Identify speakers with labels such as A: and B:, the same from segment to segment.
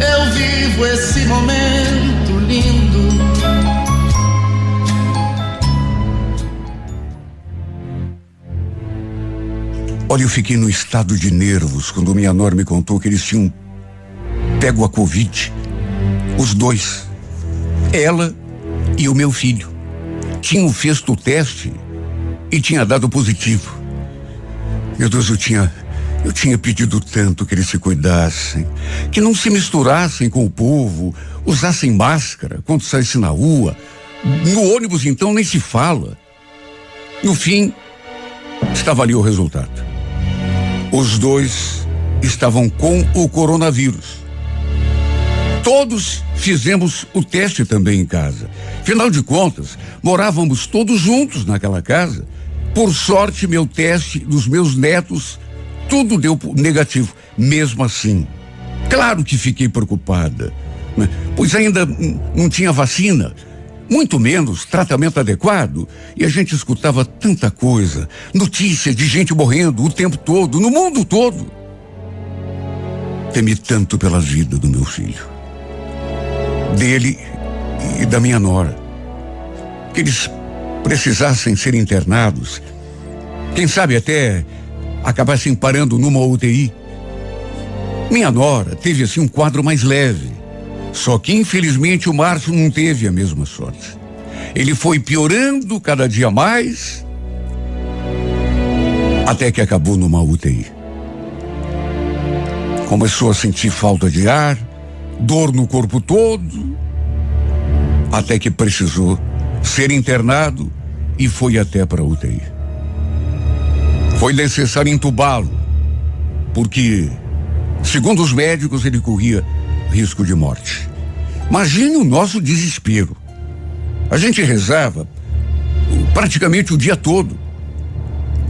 A: eu vivo esse momento lindo.
B: Olha, eu fiquei no estado de nervos quando minha nora me contou que eles tinham pego a Covid. Os dois. Ela e o meu filho. Tinham feito o teste e tinha dado positivo. Meu Deus, eu tinha. Eu tinha pedido tanto que eles se cuidassem, que não se misturassem com o povo, usassem máscara quando saíssem na rua. No ônibus, então, nem se fala. No fim, estava ali o resultado. Os dois estavam com o coronavírus. Todos fizemos o teste também em casa. Afinal de contas, morávamos todos juntos naquela casa. Por sorte, meu teste dos meus netos, tudo deu negativo. Mesmo assim, claro que fiquei preocupada, né? pois ainda não tinha vacina, muito menos tratamento adequado, e a gente escutava tanta coisa, notícias de gente morrendo o tempo todo, no mundo todo. Temi tanto pela vida do meu filho, dele e da minha nora, que eles precisassem ser internados, quem sabe até acabassem parando numa UTI. Minha nora teve assim um quadro mais leve. Só que infelizmente o Márcio não teve a mesma sorte. Ele foi piorando cada dia mais, até que acabou numa UTI. Começou a sentir falta de ar, dor no corpo todo, até que precisou ser internado e foi até para a UTI. Foi necessário entubá-lo, porque, segundo os médicos, ele corria risco de morte. Imagine o nosso desespero. A gente rezava praticamente o dia todo.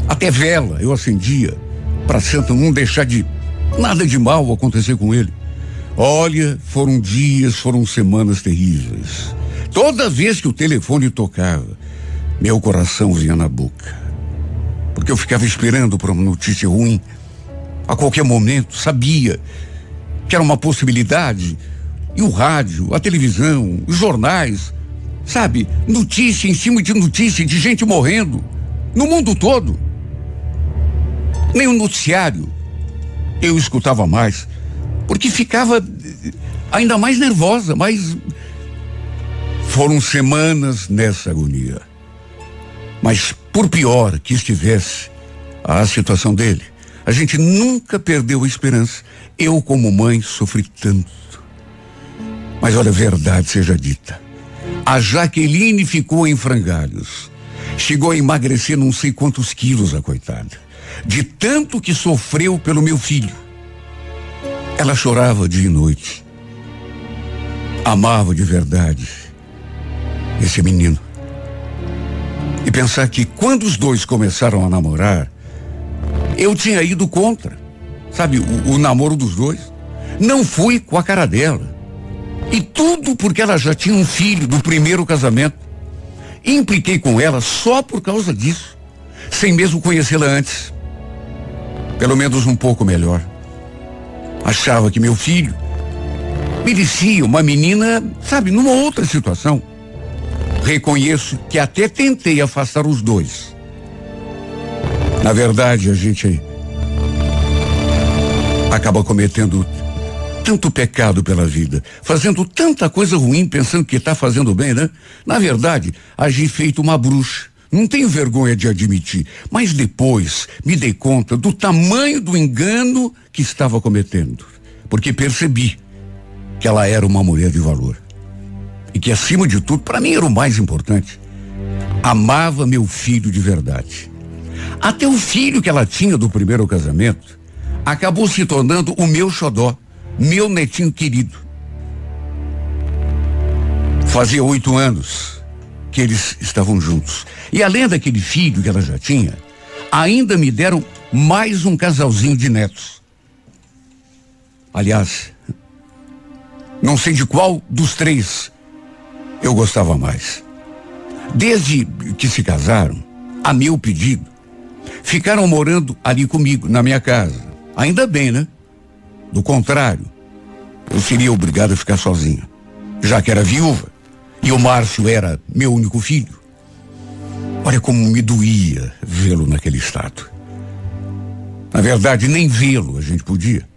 B: Até vela eu acendia para Santa não deixar de nada de mal acontecer com ele. Olha, foram dias, foram semanas terríveis. Toda vez que o telefone tocava, meu coração vinha na boca. Porque eu ficava esperando por uma notícia ruim. A qualquer momento, sabia que era uma possibilidade. E o rádio, a televisão, os jornais, sabe? Notícia em cima de notícia de gente morrendo. No mundo todo. Nem o noticiário eu escutava mais. Porque ficava ainda mais nervosa, mais foram semanas nessa agonia. Mas por pior que estivesse a situação dele, a gente nunca perdeu a esperança. Eu, como mãe, sofri tanto. Mas olha, verdade seja dita. A Jaqueline ficou em frangalhos. Chegou a emagrecer não sei quantos quilos, a coitada. De tanto que sofreu pelo meu filho. Ela chorava dia e noite. Amava de verdade esse menino. E pensar que quando os dois começaram a namorar, eu tinha ido contra, sabe, o, o namoro dos dois. Não fui com a cara dela. E tudo porque ela já tinha um filho do primeiro casamento. Impliquei com ela só por causa disso, sem mesmo conhecê-la antes. Pelo menos um pouco melhor. Achava que meu filho merecia uma menina, sabe, numa outra situação. Reconheço que até tentei afastar os dois. Na verdade, a gente acaba cometendo tanto pecado pela vida, fazendo tanta coisa ruim pensando que está fazendo bem, né? Na verdade, agi feito uma bruxa. Não tenho vergonha de admitir, mas depois me dei conta do tamanho do engano que estava cometendo, porque percebi que ela era uma mulher de valor e que acima de tudo, para mim era o mais importante, amava meu filho de verdade. Até o filho que ela tinha do primeiro casamento, acabou se tornando o meu xodó, meu netinho querido. Fazia oito anos que eles estavam juntos. E além daquele filho que ela já tinha, ainda me deram mais um casalzinho de netos. Aliás, não sei de qual dos três eu gostava mais. Desde que se casaram, a meu pedido, ficaram morando ali comigo, na minha casa. Ainda bem, né? Do contrário, eu seria obrigado a ficar sozinha, já que era viúva e o Márcio era meu único filho. Olha como me doía vê-lo naquele estado. Na verdade, nem vê-lo a gente podia.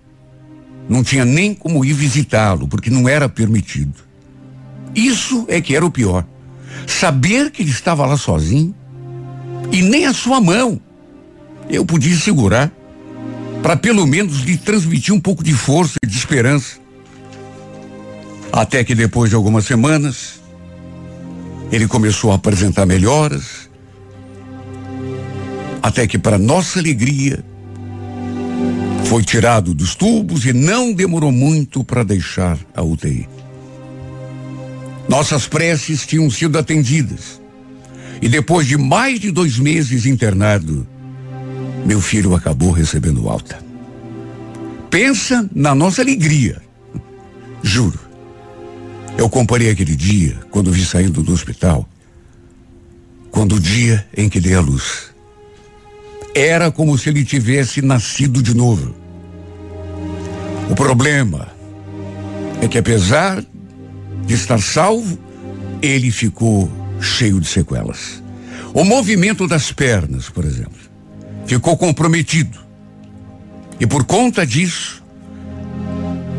B: Não tinha nem como ir visitá-lo, porque não era permitido. Isso é que era o pior. Saber que ele estava lá sozinho e nem a sua mão eu podia segurar para pelo menos lhe transmitir um pouco de força e de esperança. Até que depois de algumas semanas, ele começou a apresentar melhoras. Até que, para nossa alegria, foi tirado dos tubos e não demorou muito para deixar a UTI. Nossas preces tinham sido atendidas. E depois de mais de dois meses internado, meu filho acabou recebendo alta. Pensa na nossa alegria. Juro. Eu comparei aquele dia, quando vi saindo do hospital, quando o dia em que dei a luz. Era como se ele tivesse nascido de novo. O problema é que, apesar de estar salvo, ele ficou cheio de sequelas. O movimento das pernas, por exemplo, ficou comprometido. E por conta disso,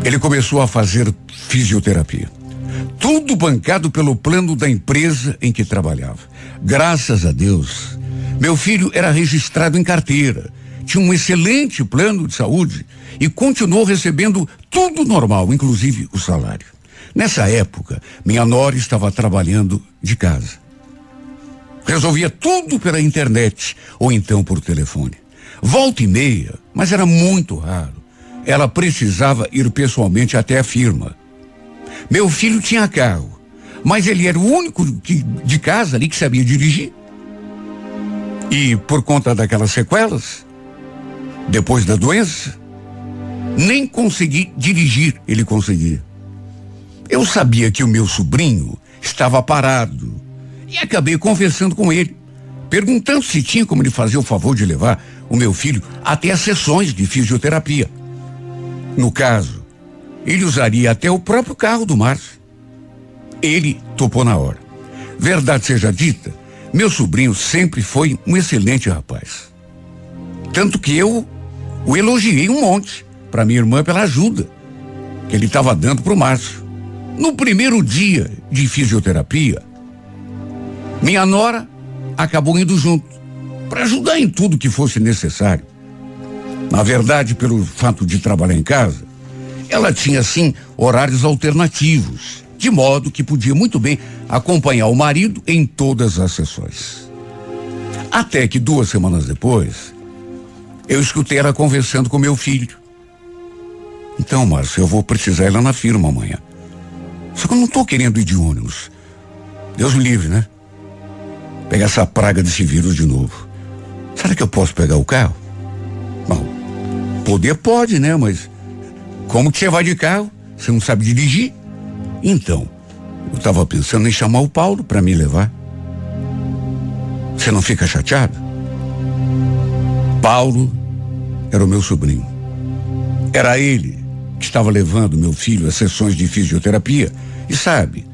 B: ele começou a fazer fisioterapia. Tudo bancado pelo plano da empresa em que trabalhava. Graças a Deus, meu filho era registrado em carteira, tinha um excelente plano de saúde e continuou recebendo tudo normal, inclusive o salário. Nessa época, minha nora estava trabalhando de casa. Resolvia tudo pela internet ou então por telefone. Volta e meia, mas era muito raro. Ela precisava ir pessoalmente até a firma. Meu filho tinha carro, mas ele era o único que, de casa ali que sabia dirigir. E por conta daquelas sequelas, depois da doença, nem consegui dirigir ele conseguia. Eu sabia que o meu sobrinho estava parado e acabei conversando com ele, perguntando se tinha como ele fazer o favor de levar o meu filho até as sessões de fisioterapia. No caso, ele usaria até o próprio carro do Márcio. Ele topou na hora. Verdade seja dita, meu sobrinho sempre foi um excelente rapaz. Tanto que eu o elogiei um monte para minha irmã pela ajuda que ele estava dando para o Márcio. No primeiro dia de fisioterapia, minha nora acabou indo junto para ajudar em tudo que fosse necessário. Na verdade, pelo fato de trabalhar em casa, ela tinha sim horários alternativos, de modo que podia muito bem acompanhar o marido em todas as sessões. Até que duas semanas depois, eu escutei ela conversando com meu filho. Então, Márcio, eu vou precisar ir lá na firma amanhã. Só que eu não estou querendo ir de ônibus. Deus me livre, né? Pegar essa praga desse vírus de novo. Será que eu posso pegar o carro? Bom, poder pode, né? Mas como que você vai de carro? Você não sabe dirigir? Então, eu estava pensando em chamar o Paulo para me levar. Você não fica chateado? Paulo era o meu sobrinho. Era ele que estava levando meu filho às sessões de fisioterapia. E sabe,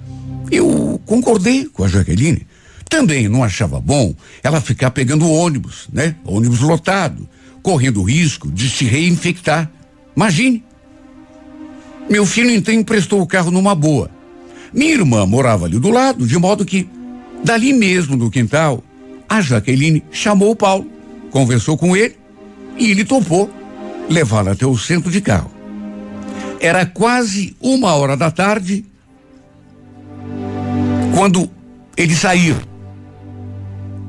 B: eu concordei com a Jaqueline. Também não achava bom ela ficar pegando ônibus, né? Ônibus lotado, correndo risco de se reinfectar. Imagine. Meu filho então emprestou o carro numa boa. Minha irmã morava ali do lado, de modo que, dali mesmo no quintal, a Jaqueline chamou o Paulo, conversou com ele e ele topou levá-la até o centro de carro. Era quase uma hora da tarde quando eles saíram.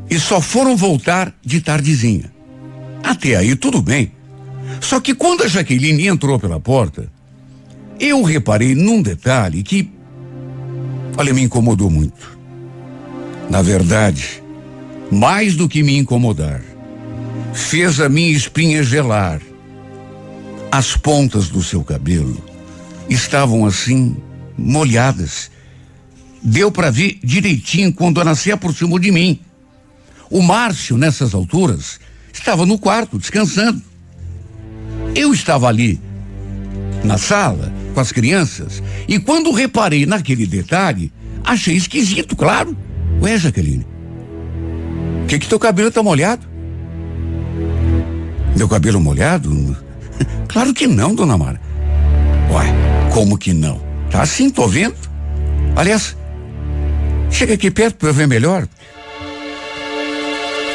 B: E só foram voltar de tardezinha. Até aí tudo bem. Só que quando a Jaqueline entrou pela porta, eu reparei num detalhe que, olha, me incomodou muito. Na verdade, mais do que me incomodar, fez a minha espinha gelar. As pontas do seu cabelo estavam assim, molhadas. Deu para ver direitinho quando ela se aproximou de mim. O Márcio, nessas alturas, estava no quarto, descansando. Eu estava ali, na sala, com as crianças, e quando reparei naquele detalhe, achei esquisito, claro. Ué, Jaqueline, o que que teu cabelo tá molhado? Meu cabelo molhado? Claro que não, dona Mara. Ué, como que não? Tá assim, tô vendo. Aliás, chega aqui perto para eu ver melhor.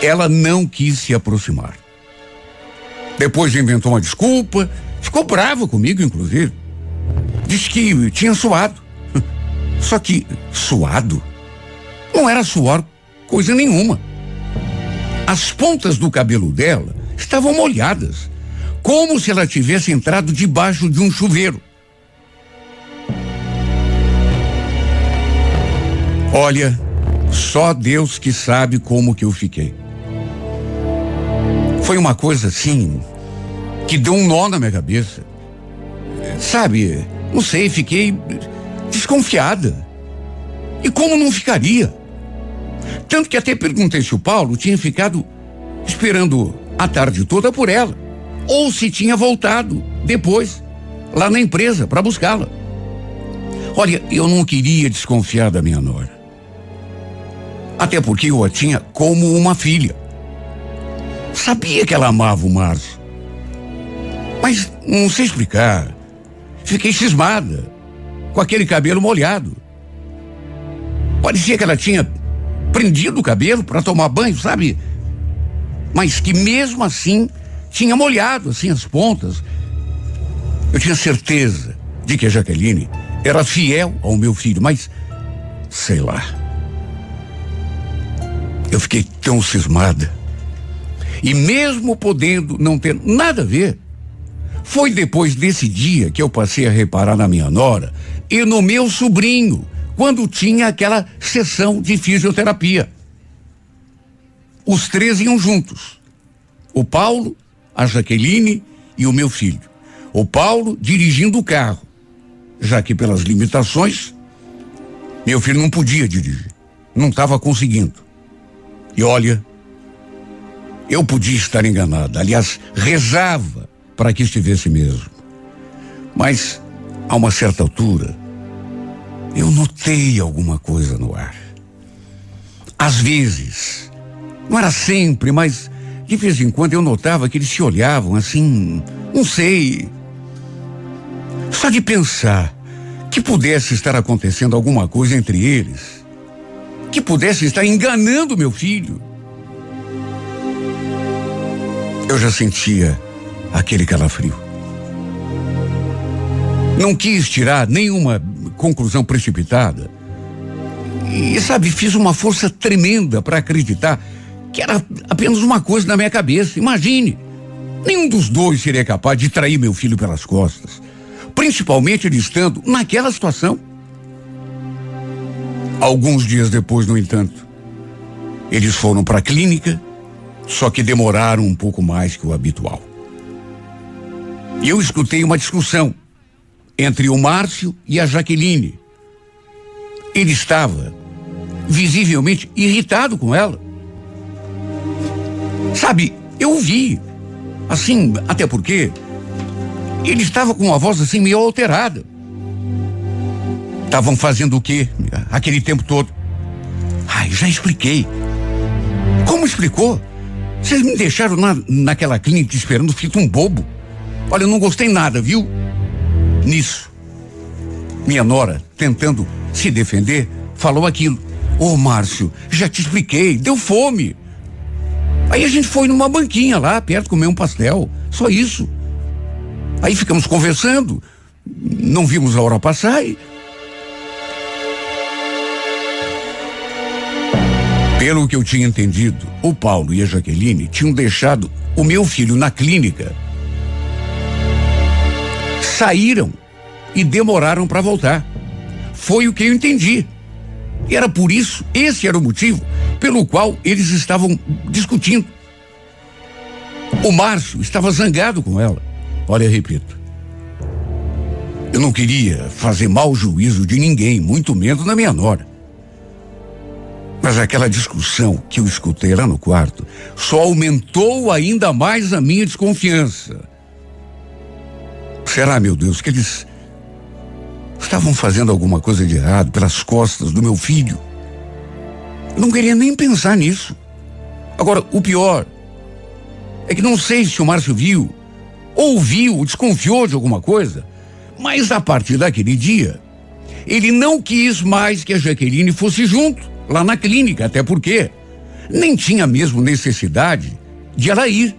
B: Ela não quis se aproximar. Depois inventou uma desculpa, ficou brava comigo, inclusive. Disse que tinha suado. Só que suado não era suor coisa nenhuma. As pontas do cabelo dela estavam molhadas, como se ela tivesse entrado debaixo de um chuveiro. Olha, só Deus que sabe como que eu fiquei. Foi uma coisa assim que deu um nó na minha cabeça. Sabe, não sei, fiquei desconfiada. E como não ficaria? Tanto que até perguntei se o Paulo tinha ficado esperando a tarde toda por ela. Ou se tinha voltado depois, lá na empresa, para buscá-la. Olha, eu não queria desconfiar da minha nora. Até porque eu a tinha como uma filha. Sabia que ela amava o Márcio. Mas não sei explicar. Fiquei cismada, com aquele cabelo molhado. Parecia que ela tinha prendido o cabelo para tomar banho, sabe? Mas que mesmo assim tinha molhado assim as pontas. Eu tinha certeza de que a Jaqueline era fiel ao meu filho, mas sei lá. Eu fiquei tão cismada. E mesmo podendo não ter nada a ver, foi depois desse dia que eu passei a reparar na minha nora e no meu sobrinho, quando tinha aquela sessão de fisioterapia. Os três iam juntos. O Paulo, a Jaqueline e o meu filho. O Paulo dirigindo o carro, já que pelas limitações, meu filho não podia dirigir, não estava conseguindo. E olha, eu podia estar enganado, aliás, rezava para que estivesse mesmo. Mas, a uma certa altura, eu notei alguma coisa no ar. Às vezes, não era sempre, mas de vez em quando eu notava que eles se olhavam assim, não sei. Só de pensar que pudesse estar acontecendo alguma coisa entre eles, que pudesse estar enganando meu filho. Eu já sentia aquele calafrio. Não quis tirar nenhuma conclusão precipitada. E, sabe, fiz uma força tremenda para acreditar que era apenas uma coisa na minha cabeça. Imagine, nenhum dos dois seria capaz de trair meu filho pelas costas, principalmente ele estando naquela situação. Alguns dias depois, no entanto, eles foram para a clínica, só que demoraram um pouco mais que o habitual. E eu escutei uma discussão entre o Márcio e a Jaqueline. Ele estava visivelmente irritado com ela. Sabe, eu vi. Assim, até porque ele estava com uma voz assim meio alterada. Estavam fazendo o quê? Aquele tempo todo. Ai, já expliquei. Como explicou? Vocês me deixaram na, naquela clínica esperando feito um bobo. Olha, eu não gostei nada, viu? Nisso, minha nora, tentando se defender, falou aquilo. Ô oh, Márcio, já te expliquei, deu fome. Aí a gente foi numa banquinha lá, perto, comer um pastel. Só isso. Aí ficamos conversando, não vimos a hora passar e. Pelo que eu tinha entendido, o Paulo e a Jaqueline tinham deixado o meu filho na clínica saíram e demoraram para voltar. Foi o que eu entendi. E era por isso, esse era o motivo pelo qual eles estavam discutindo. O Márcio estava zangado com ela. Olha, repito. Eu não queria fazer mau juízo de ninguém, muito menos da minha nora. Mas aquela discussão que eu escutei lá no quarto só aumentou ainda mais a minha desconfiança. Será, meu Deus, que eles estavam fazendo alguma coisa de errado pelas costas do meu filho? Não queria nem pensar nisso. Agora, o pior é que não sei se o Márcio viu, ouviu, desconfiou de alguma coisa, mas a partir daquele dia, ele não quis mais que a Jaqueline fosse junto, lá na clínica, até porque nem tinha mesmo necessidade de ela ir.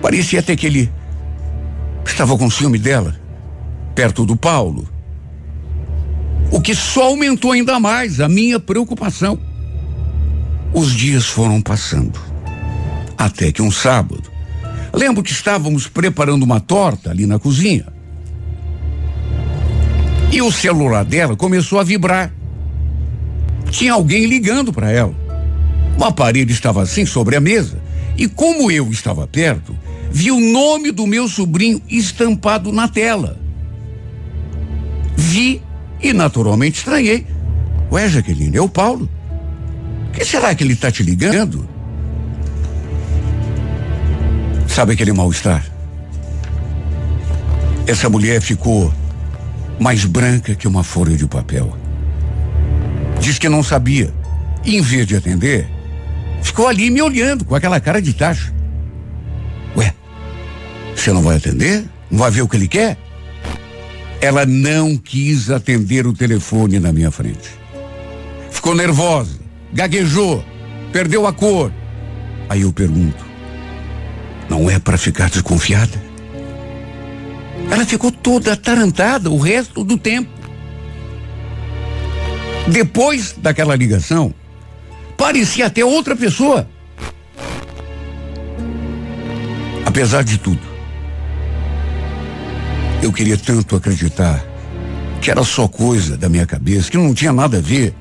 B: Parecia até que ele estava com ciúme dela, perto do Paulo. O que só aumentou ainda mais a minha preocupação. Os dias foram passando. Até que um sábado, lembro que estávamos preparando uma torta ali na cozinha. E o celular dela começou a vibrar. Tinha alguém ligando para ela. O aparelho estava assim sobre a mesa. E como eu estava perto, vi o nome do meu sobrinho estampado na tela. Vi e naturalmente estranhei. Ué, Jaqueline, é o Paulo. Que será que ele está te ligando? Sabe aquele mal-estar? Essa mulher ficou mais branca que uma folha de papel. Diz que não sabia. E em vez de atender, ficou ali me olhando com aquela cara de taxa. Ué, você não vai atender? Não vai ver o que ele quer? Ela não quis atender o telefone na minha frente. Ficou nervosa, gaguejou, perdeu a cor. Aí eu pergunto: não é para ficar desconfiada? Ela ficou toda atarantada o resto do tempo. Depois daquela ligação, parecia até outra pessoa. Apesar de tudo, eu queria tanto acreditar que era só coisa da minha cabeça, que não tinha nada a ver.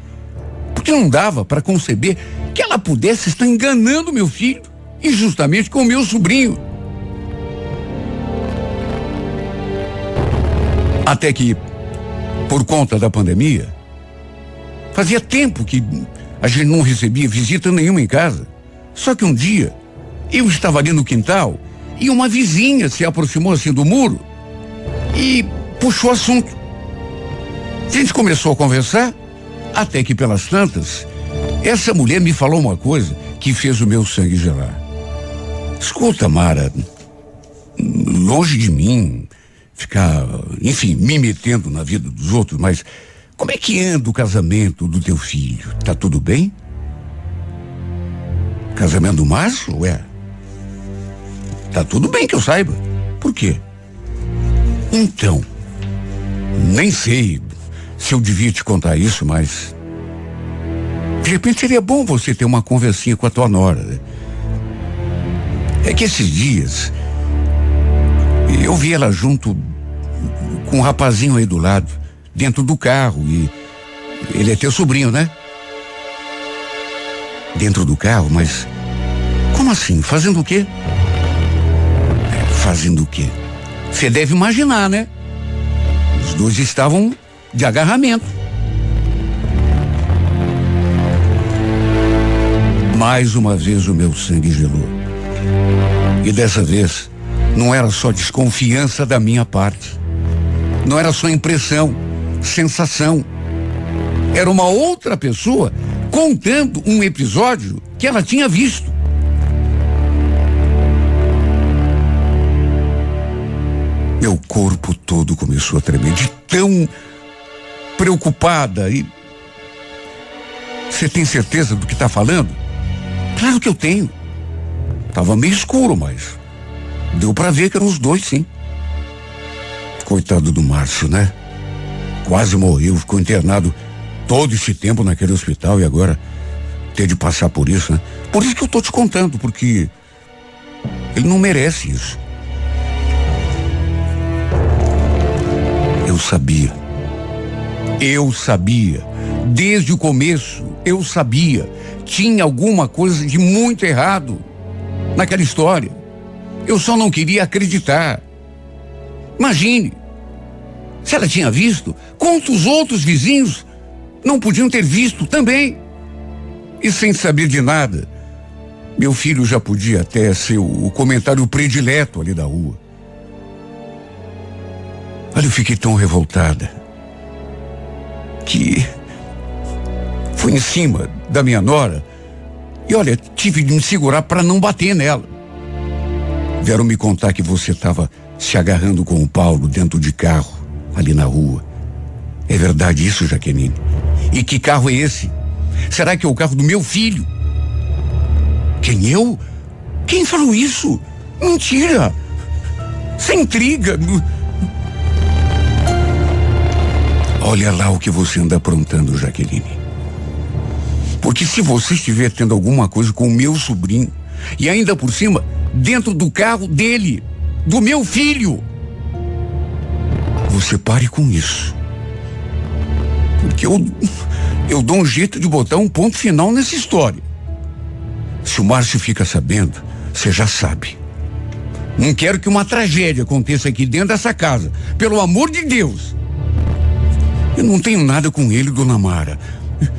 B: Porque não dava para conceber que ela pudesse estar enganando meu filho, injustamente com meu sobrinho. Até que, por conta da pandemia, fazia tempo que a gente não recebia visita nenhuma em casa. Só que um dia, eu estava ali no quintal e uma vizinha se aproximou assim do muro e puxou assunto. A gente começou a conversar, até que pelas tantas, essa mulher me falou uma coisa que fez o meu sangue gelar. Escuta, Mara, longe de mim ficar, enfim, me metendo na vida dos outros, mas como é que anda o casamento do teu filho? Tá tudo bem? Casamento do Márcio? Ué. Tá tudo bem que eu saiba. Por quê? Então, nem sei se eu devia te contar isso, mas. De repente seria bom você ter uma conversinha com a tua nora. Né? É que esses dias. Eu vi ela junto com um rapazinho aí do lado, dentro do carro, e. Ele é teu sobrinho, né? Dentro do carro, mas. Como assim? Fazendo o quê? Fazendo o quê? Você deve imaginar, né? Os dois estavam de agarramento. Mais uma vez o meu sangue gelou. E dessa vez não era só desconfiança da minha parte. Não era só impressão, sensação. Era uma outra pessoa contando um episódio que ela tinha visto. Corpo todo começou a tremer de tão preocupada e. Você tem certeza do que está falando? Claro que eu tenho. Tava meio escuro, mas deu para ver que eram os dois, sim. Coitado do Márcio, né? Quase morreu, ficou internado todo esse tempo naquele hospital e agora ter de passar por isso, né? Por isso que eu tô te contando, porque ele não merece isso. Eu sabia. Eu sabia. Desde o começo, eu sabia. Tinha alguma coisa de muito errado naquela história. Eu só não queria acreditar. Imagine, se ela tinha visto, quantos outros vizinhos não podiam ter visto também? E sem saber de nada, meu filho já podia até ser o, o comentário predileto ali da rua. Olha, eu fiquei tão revoltada que fui em cima da minha nora e olha, tive de me segurar para não bater nela. Vieram me contar que você estava se agarrando com o Paulo dentro de carro, ali na rua. É verdade isso, Jaqueline? E que carro é esse? Será que é o carro do meu filho? Quem eu? Quem falou isso? Mentira! Sem intriga. Olha lá o que você anda aprontando, Jaqueline. Porque se você estiver tendo alguma coisa com o meu sobrinho, e ainda por cima, dentro do carro dele, do meu filho, você pare com isso. Porque eu, eu dou um jeito de botar um ponto final nessa história. Se o Márcio fica sabendo, você já sabe. Não quero que uma tragédia aconteça aqui dentro dessa casa. Pelo amor de Deus. Eu não tenho nada com ele, dona Mara.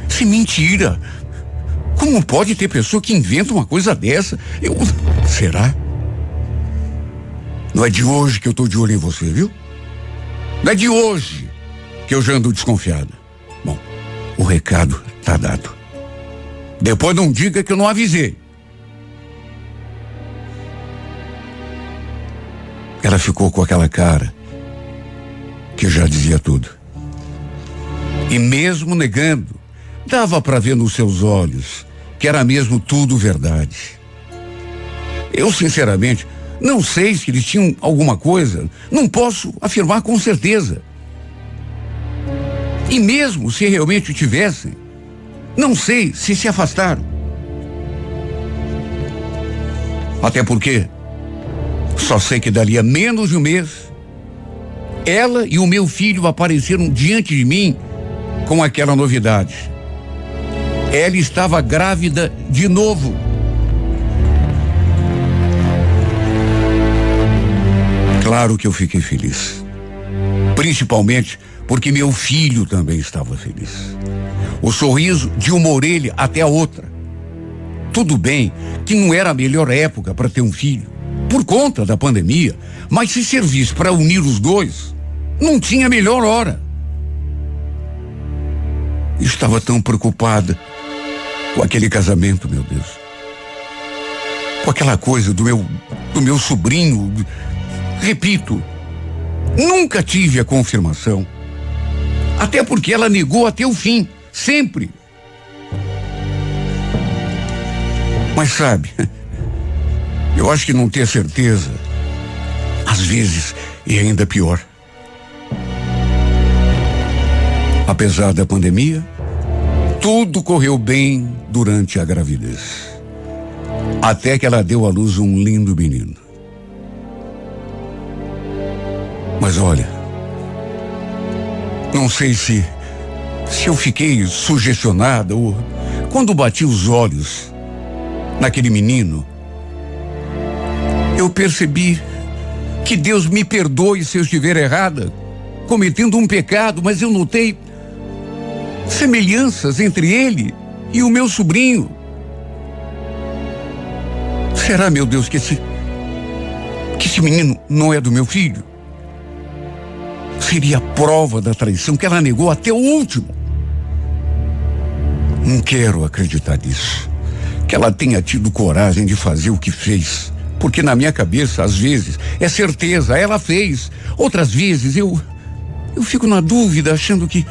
B: Isso é mentira. Como pode ter pessoa que inventa uma coisa dessa? Eu. Será? Não é de hoje que eu tô de olho em você, viu? Não é de hoje que eu já ando desconfiada. Bom, o recado tá dado. Depois não diga que eu não avisei. Ela ficou com aquela cara que já dizia tudo. E mesmo negando, dava para ver nos seus olhos que era mesmo tudo verdade. Eu, sinceramente, não sei se eles tinham alguma coisa, não posso afirmar com certeza. E mesmo se realmente tivessem, não sei se se afastaram. Até porque só sei que dali a menos de um mês, ela e o meu filho apareceram diante de mim com aquela novidade. Ela estava grávida de novo. Claro que eu fiquei feliz. Principalmente porque meu filho também estava feliz. O sorriso de uma orelha até a outra. Tudo bem que não era a melhor época para ter um filho, por conta da pandemia, mas se servisse para unir os dois, não tinha melhor hora. Estava tão preocupada com aquele casamento, meu Deus. Com aquela coisa do meu do meu sobrinho. Repito, nunca tive a confirmação. Até porque ela negou até o fim, sempre. Mas sabe, eu acho que não ter certeza, às vezes, é ainda pior. Apesar da pandemia, tudo correu bem durante a gravidez. Até que ela deu à luz um lindo menino. Mas olha, não sei se se eu fiquei sugestionada ou quando bati os olhos naquele menino, eu percebi que Deus me perdoe se eu estiver errada, cometendo um pecado, mas eu notei semelhanças entre ele e o meu sobrinho. Será, meu Deus, que esse que esse menino não é do meu filho? Seria a prova da traição que ela negou até o último. Não quero acreditar nisso. Que ela tenha tido coragem de fazer o que fez. Porque na minha cabeça, às vezes, é certeza, ela fez. Outras vezes eu. Eu fico na dúvida, achando que.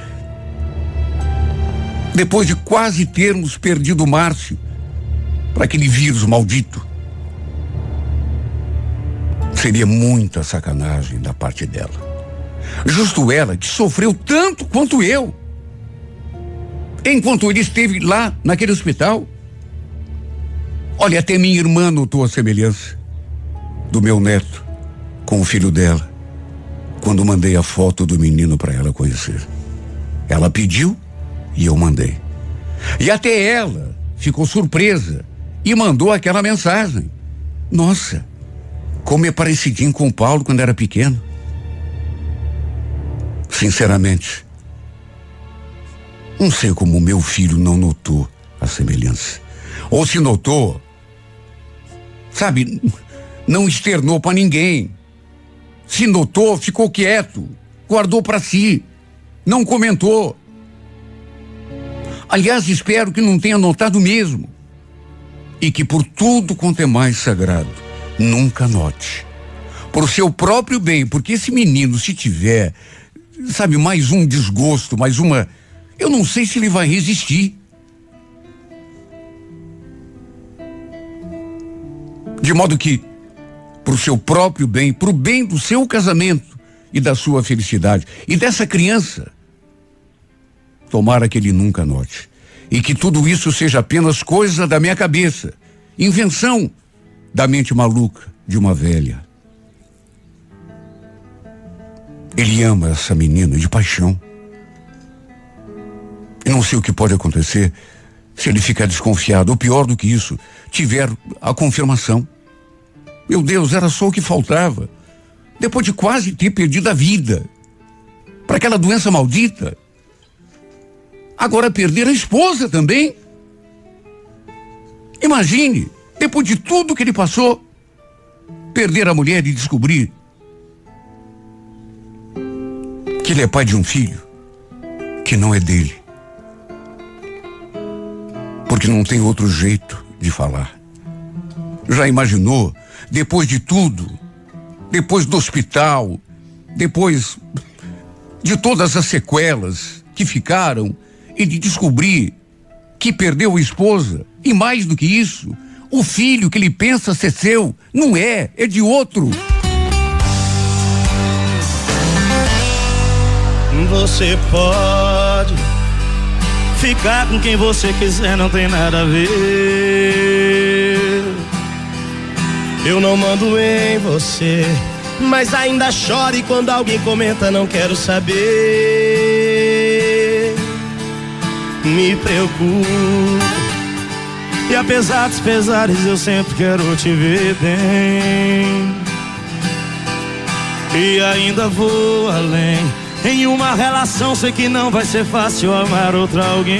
B: Depois de quase termos perdido Márcio para aquele vírus maldito, seria muita sacanagem da parte dela. Justo ela que sofreu tanto quanto eu. Enquanto ele esteve lá naquele hospital. Olha, até minha irmã notou a semelhança do meu neto com o filho dela. quando mandei a foto do menino para ela conhecer. Ela pediu e eu mandei. E até ela ficou surpresa e mandou aquela mensagem. Nossa, como é parecidinho com o Paulo quando era pequeno. Sinceramente, não sei como meu filho não notou a semelhança. Ou se notou, sabe, não externou para ninguém. Se notou, ficou quieto, guardou para si, não comentou. Aliás, espero que não tenha notado mesmo. E que por tudo quanto é mais sagrado, nunca note. Por seu próprio bem, porque esse menino, se tiver, sabe, mais um desgosto, mais uma. Eu não sei se ele vai resistir. De modo que, por seu próprio bem, para o bem do seu casamento e da sua felicidade e dessa criança, Tomara que ele nunca note. E que tudo isso seja apenas coisa da minha cabeça, invenção da mente maluca de uma velha. Ele ama essa menina de paixão. E não sei o que pode acontecer se ele ficar desconfiado, ou pior do que isso, tiver a confirmação. Meu Deus, era só o que faltava. Depois de quase ter perdido a vida para aquela doença maldita. Agora perder a esposa também. Imagine, depois de tudo que ele passou, perder a mulher e descobrir que ele é pai de um filho que não é dele. Porque não tem outro jeito de falar. Já imaginou, depois de tudo, depois do hospital, depois de todas as sequelas que ficaram, e de descobrir que perdeu a esposa e mais do que isso, o filho que ele pensa ser seu não é, é de outro.
C: Você pode ficar com quem você quiser, não tem nada a ver. Eu não mando em você, mas ainda chore quando alguém comenta, não quero saber me preocupo. E apesar dos pesares, eu sempre quero te ver bem. E ainda vou além. Em uma relação, sei que não vai ser fácil amar outra alguém.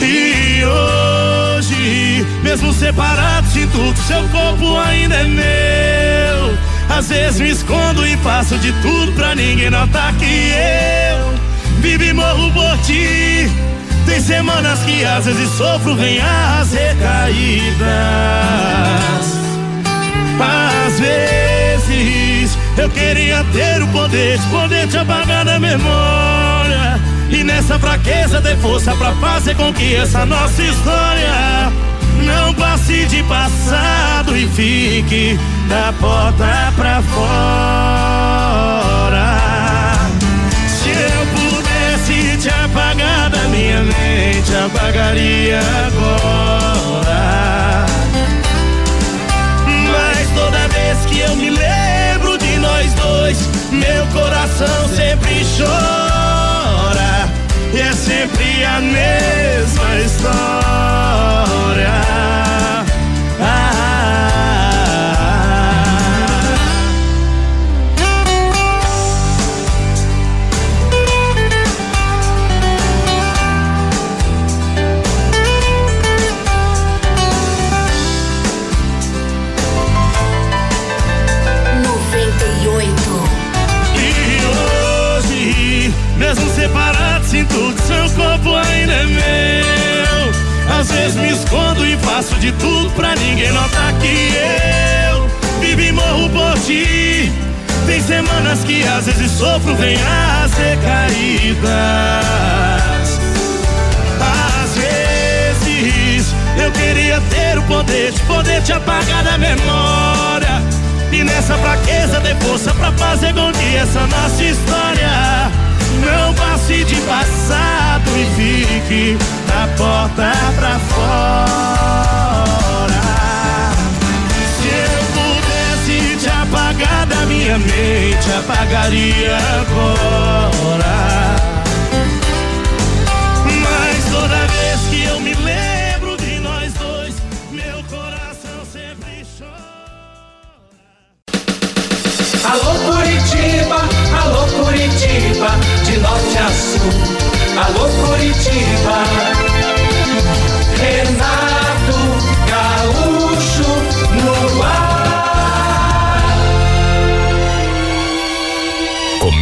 C: E hoje, mesmo separado, sinto que seu corpo ainda é meu. Às vezes me escondo e faço de tudo pra ninguém notar que eu vivo e morro por ti. Tem semanas que às vezes sofro, vem as recaídas. Às vezes eu queria ter o poder de poder te apagar da memória. E nessa fraqueza ter força pra fazer com que essa nossa história não passe de passado e fique da porta pra fora. Da minha mente, apagaria agora. Mas toda vez que eu me lembro de nós dois, meu coração sempre chora. E é sempre a mesma história. Faço de tudo pra ninguém notar que eu vivo e morro por ti. Tem semanas que às vezes sofro, vem as recaídas. Às vezes eu queria ter o poder de poder te apagar da memória. E nessa fraqueza ter força pra fazer com que essa nossa história não passe de passado e fique da porta pra fora. Minha mente apagaria agora. Mas toda vez que eu me lembro de nós dois, meu coração sempre chora.
D: Alô Curitiba, alô Curitiba, de norte a sul. Alô Curitiba. Renato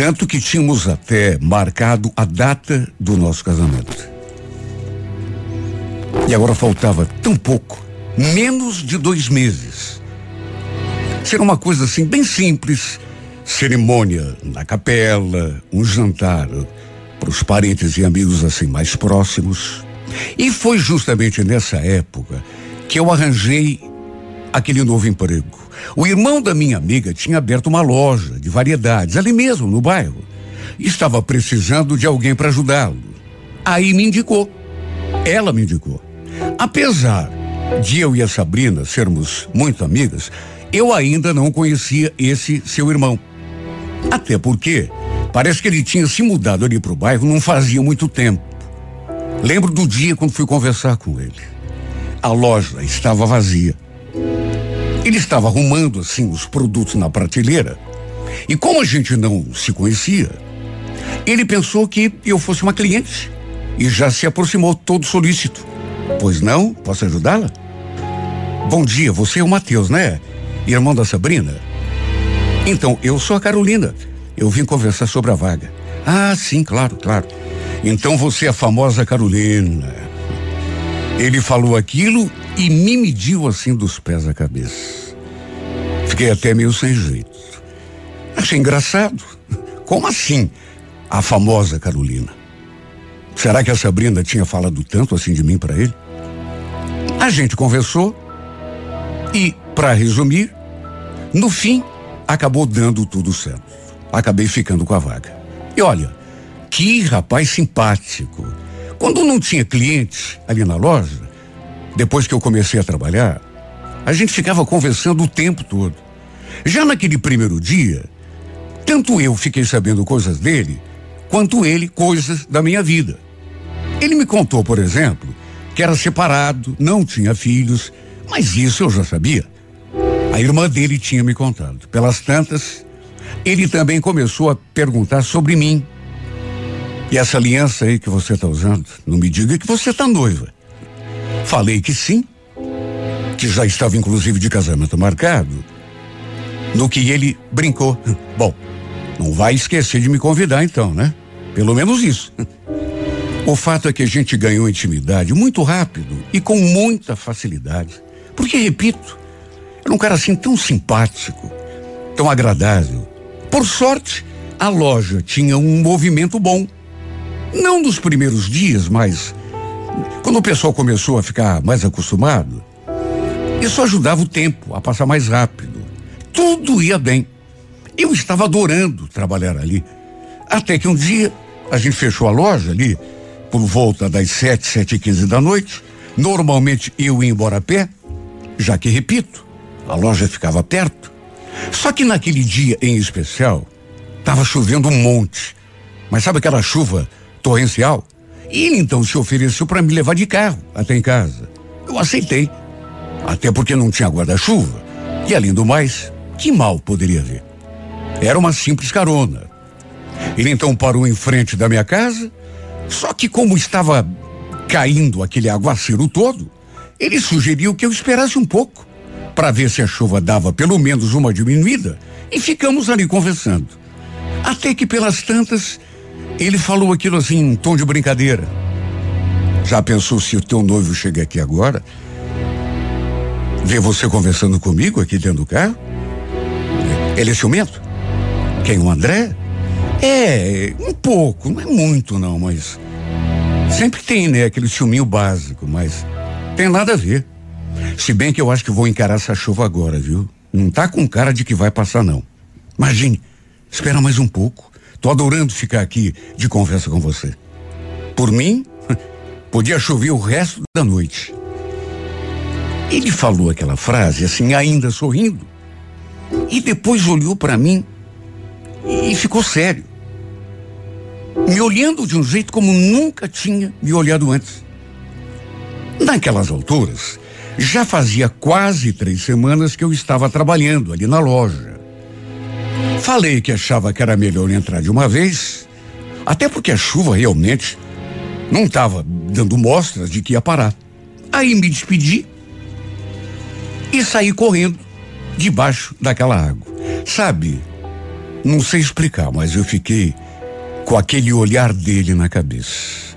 B: Tanto que tínhamos até marcado a data do nosso casamento. E agora faltava tão pouco menos de dois meses. Será uma coisa assim, bem simples. Cerimônia na capela, um jantar para os parentes e amigos assim mais próximos. E foi justamente nessa época que eu arranjei aquele novo emprego. O irmão da minha amiga tinha aberto uma loja de variedades ali mesmo no bairro. E estava precisando de alguém para ajudá-lo. Aí me indicou. Ela me indicou. Apesar de eu e a Sabrina sermos muito amigas, eu ainda não conhecia esse seu irmão. Até porque parece que ele tinha se mudado ali para o bairro não fazia muito tempo. Lembro do dia quando fui conversar com ele. A loja estava vazia. Ele estava arrumando assim os produtos na prateleira. E como a gente não se conhecia, ele pensou que eu fosse uma cliente e já se aproximou todo solícito. Pois não? Posso ajudá-la? Bom dia, você é o Matheus, né? Irmão da Sabrina? Então, eu sou a Carolina. Eu vim conversar sobre a vaga. Ah, sim, claro, claro. Então você é a famosa Carolina. Ele falou aquilo e me mediu assim dos pés à cabeça. Fiquei até meio sem jeito. Achei engraçado. Como assim? A famosa Carolina. Será que a Sabrina tinha falado tanto assim de mim para ele? A gente conversou e, para resumir, no fim acabou dando tudo certo. Acabei ficando com a vaga. E olha, que rapaz simpático. Quando não tinha clientes ali na loja, depois que eu comecei a trabalhar, a gente ficava conversando o tempo todo. Já naquele primeiro dia, tanto eu fiquei sabendo coisas dele, quanto ele coisas da minha vida. Ele me contou, por exemplo, que era separado, não tinha filhos, mas isso eu já sabia. A irmã dele tinha me contado. Pelas tantas, ele também começou a perguntar sobre mim. E essa aliança aí que você está usando, não me diga que você está noiva. Falei que sim, que já estava inclusive de casamento marcado. No que ele brincou. Bom, não vai esquecer de me convidar então, né? Pelo menos isso. O fato é que a gente ganhou intimidade muito rápido e com muita facilidade. Porque, repito, era um cara assim tão simpático, tão agradável. Por sorte, a loja tinha um movimento bom. Não nos primeiros dias, mas quando o pessoal começou a ficar mais acostumado, isso ajudava o tempo a passar mais rápido. Tudo ia bem. Eu estava adorando trabalhar ali. Até que um dia a gente fechou a loja ali por volta das sete, sete e quinze da noite. Normalmente eu ia embora a pé, já que repito, a loja ficava perto. Só que naquele dia em especial, estava chovendo um monte. Mas sabe aquela chuva torrencial? E ele então se ofereceu para me levar de carro até em casa. Eu aceitei. Até porque não tinha guarda-chuva. E além do mais, que mal poderia haver? Era uma simples carona. Ele então parou em frente da minha casa, só que como estava caindo aquele aguaceiro todo, ele sugeriu que eu esperasse um pouco para ver se a chuva dava pelo menos uma diminuída e ficamos ali conversando. Até que pelas tantas ele falou aquilo assim em tom de brincadeira. Já pensou se o teu noivo chega aqui agora? Vê você conversando comigo aqui dentro do carro? Ele é ciumento? Quem? O André? É, um pouco, não é muito não, mas sempre tem, né, aquele ciúminho básico, mas tem nada a ver. Se bem que eu acho que vou encarar essa chuva agora, viu? Não tá com cara de que vai passar não. Imagine, espera mais um pouco. Tô adorando ficar aqui de conversa com você. Por mim, podia chover o resto da noite. Ele falou aquela frase assim, ainda sorrindo, e depois olhou para mim e ficou sério. Me olhando de um jeito como nunca tinha me olhado antes. Naquelas alturas, já fazia quase três semanas que eu estava trabalhando ali na loja. Falei que achava que era melhor entrar de uma vez, até porque a chuva realmente não estava dando mostras de que ia parar. Aí me despedi e saí correndo debaixo daquela água. Sabe, não sei explicar, mas eu fiquei com aquele olhar dele na cabeça.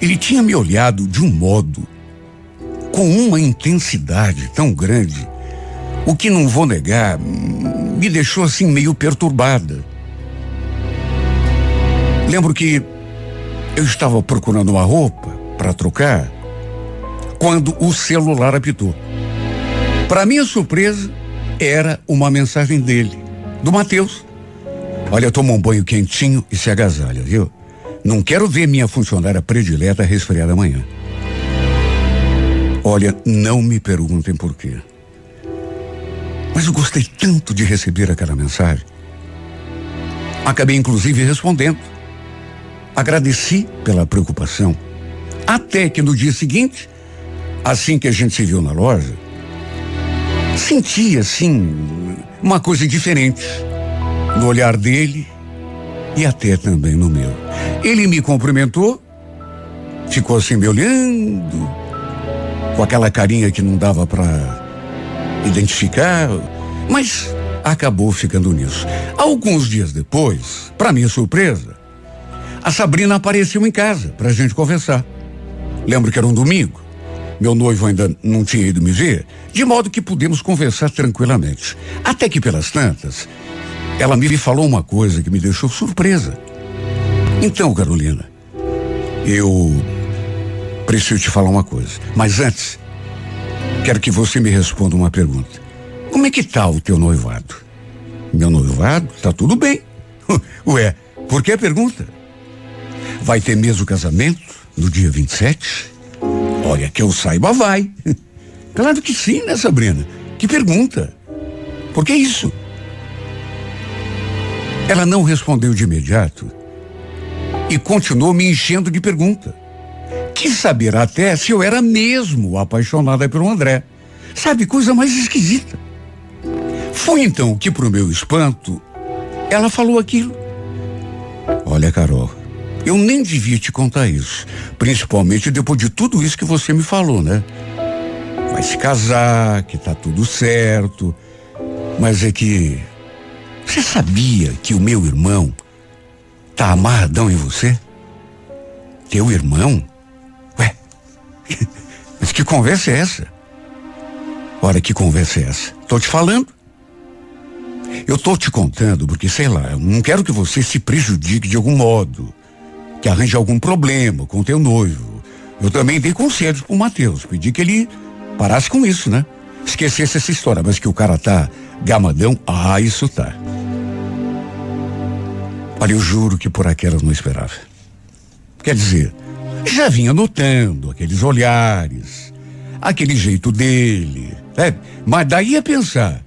B: Ele tinha me olhado de um modo, com uma intensidade tão grande, o que não vou negar, me deixou assim meio perturbada. Lembro que eu estava procurando uma roupa para trocar quando o celular apitou. Para minha surpresa, era uma mensagem dele, do Matheus. Olha, toma um banho quentinho e se agasalha, viu? Não quero ver minha funcionária predileta resfriada amanhã. Olha, não me perguntem por quê. Mas eu gostei tanto de receber aquela mensagem. Acabei inclusive respondendo. Agradeci pela preocupação. Até que no dia seguinte, assim que a gente se viu na loja, Senti, assim, uma coisa diferente no olhar dele e até também no meu. Ele me cumprimentou, ficou assim me olhando, com aquela carinha que não dava para identificar, mas acabou ficando nisso. Alguns dias depois, para minha surpresa, a Sabrina apareceu em casa para a gente conversar. Lembro que era um domingo. Meu noivo ainda não tinha ido me ver, de modo que pudemos conversar tranquilamente. Até que pelas tantas, ela me falou uma coisa que me deixou surpresa. Então, Carolina, eu preciso te falar uma coisa. Mas antes, quero que você me responda uma pergunta. Como é que tá o teu noivado? Meu noivado? Tá tudo bem. Ué, por que a pergunta? Vai ter mesmo casamento no dia 27? Olha, que eu saiba, vai. Claro que sim, né, Sabrina? Que pergunta. Por que isso? Ela não respondeu de imediato e continuou me enchendo de pergunta. Quis saber até se eu era mesmo apaixonada pelo André. Sabe, coisa mais esquisita. Foi então que, pro meu espanto, ela falou aquilo. Olha, Carol, eu nem devia te contar isso. Principalmente depois de tudo isso que você me falou, né? Vai se casar, que tá tudo certo. Mas é que. Você sabia que o meu irmão tá amarradão em você? Teu irmão? Mas que conversa é essa? Ora, que conversa é essa? Tô te falando. Eu tô te contando porque, sei lá, eu não quero que você se prejudique de algum modo que arranje algum problema com o teu noivo. Eu também dei conselhos pro Matheus, pedi que ele parasse com isso, né? Esquecesse essa história, mas que o cara tá gamadão, ah, isso tá. Olha, eu juro que por aquelas não esperava. Quer dizer, já vinha notando aqueles olhares, aquele jeito dele, é, mas daí a pensar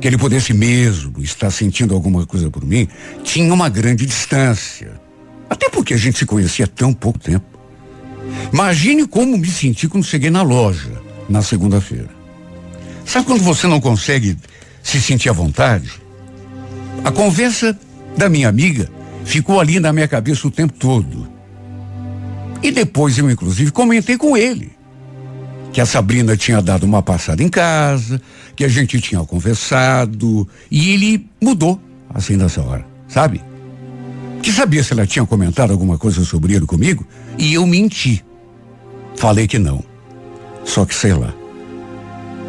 B: que ele pudesse mesmo estar sentindo alguma coisa por mim, tinha uma grande distância. Até porque a gente se conhecia tão pouco tempo. Imagine como me senti quando cheguei na loja na segunda-feira. Sabe quando você não consegue se sentir à vontade? A conversa da minha amiga ficou ali na minha cabeça o tempo todo. E depois eu, inclusive, comentei com ele que a Sabrina tinha dado uma passada em casa, que a gente tinha conversado, e ele mudou assim nessa hora, sabe? que sabia se ela tinha comentado alguma coisa sobre ele comigo e eu menti. Falei que não. Só que sei lá.